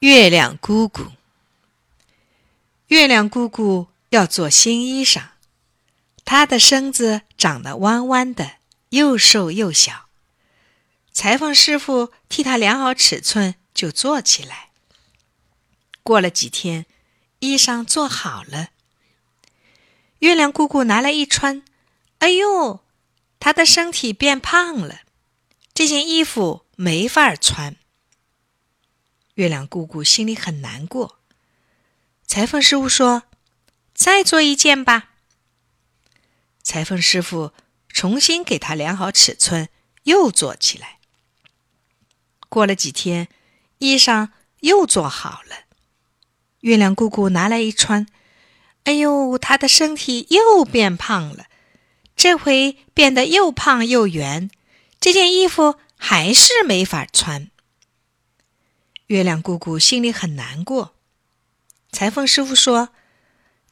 月亮姑姑，月亮姑姑要做新衣裳，她的身子长得弯弯的，又瘦又小。裁缝师傅替她量好尺寸，就做起来。过了几天，衣裳做好了。月亮姑姑拿来一穿，哎呦，她的身体变胖了，这件衣服没法穿。月亮姑姑心里很难过。裁缝师傅说：“再做一件吧。”裁缝师傅重新给他量好尺寸，又做起来。过了几天，衣裳又做好了。月亮姑姑拿来一穿，哎呦，她的身体又变胖了，这回变得又胖又圆，这件衣服还是没法穿。月亮姑姑心里很难过。裁缝师傅说：“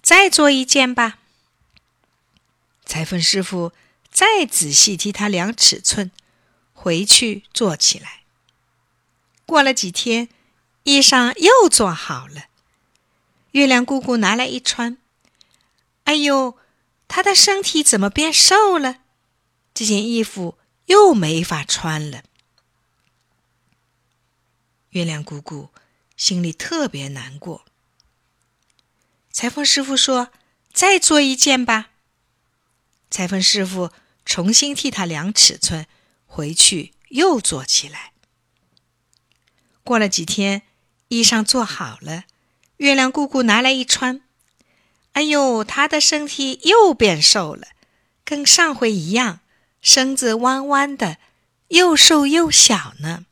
再做一件吧。”裁缝师傅再仔细替她量尺寸，回去做起来。过了几天，衣裳又做好了。月亮姑姑拿来一穿，哎呦，她的身体怎么变瘦了？这件衣服又没法穿了。月亮姑姑心里特别难过。裁缝师傅说：“再做一件吧。”裁缝师傅重新替她量尺寸，回去又做起来。过了几天，衣裳做好了，月亮姑姑拿来一穿，哎呦，她的身体又变瘦了，跟上回一样，身子弯弯的，又瘦又小呢。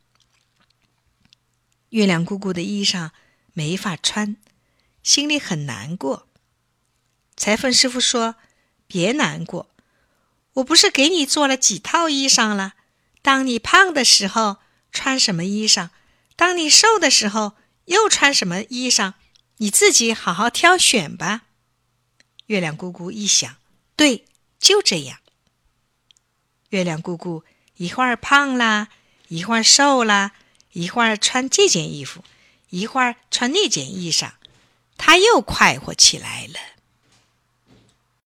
月亮姑姑的衣裳没法穿，心里很难过。裁缝师傅说：“别难过，我不是给你做了几套衣裳了？当你胖的时候穿什么衣裳，当你瘦的时候又穿什么衣裳，你自己好好挑选吧。”月亮姑姑一想，对，就这样。月亮姑姑一会儿胖啦，一会儿瘦啦。一会儿穿这件衣服，一会儿穿那件衣裳，他又快活起来了。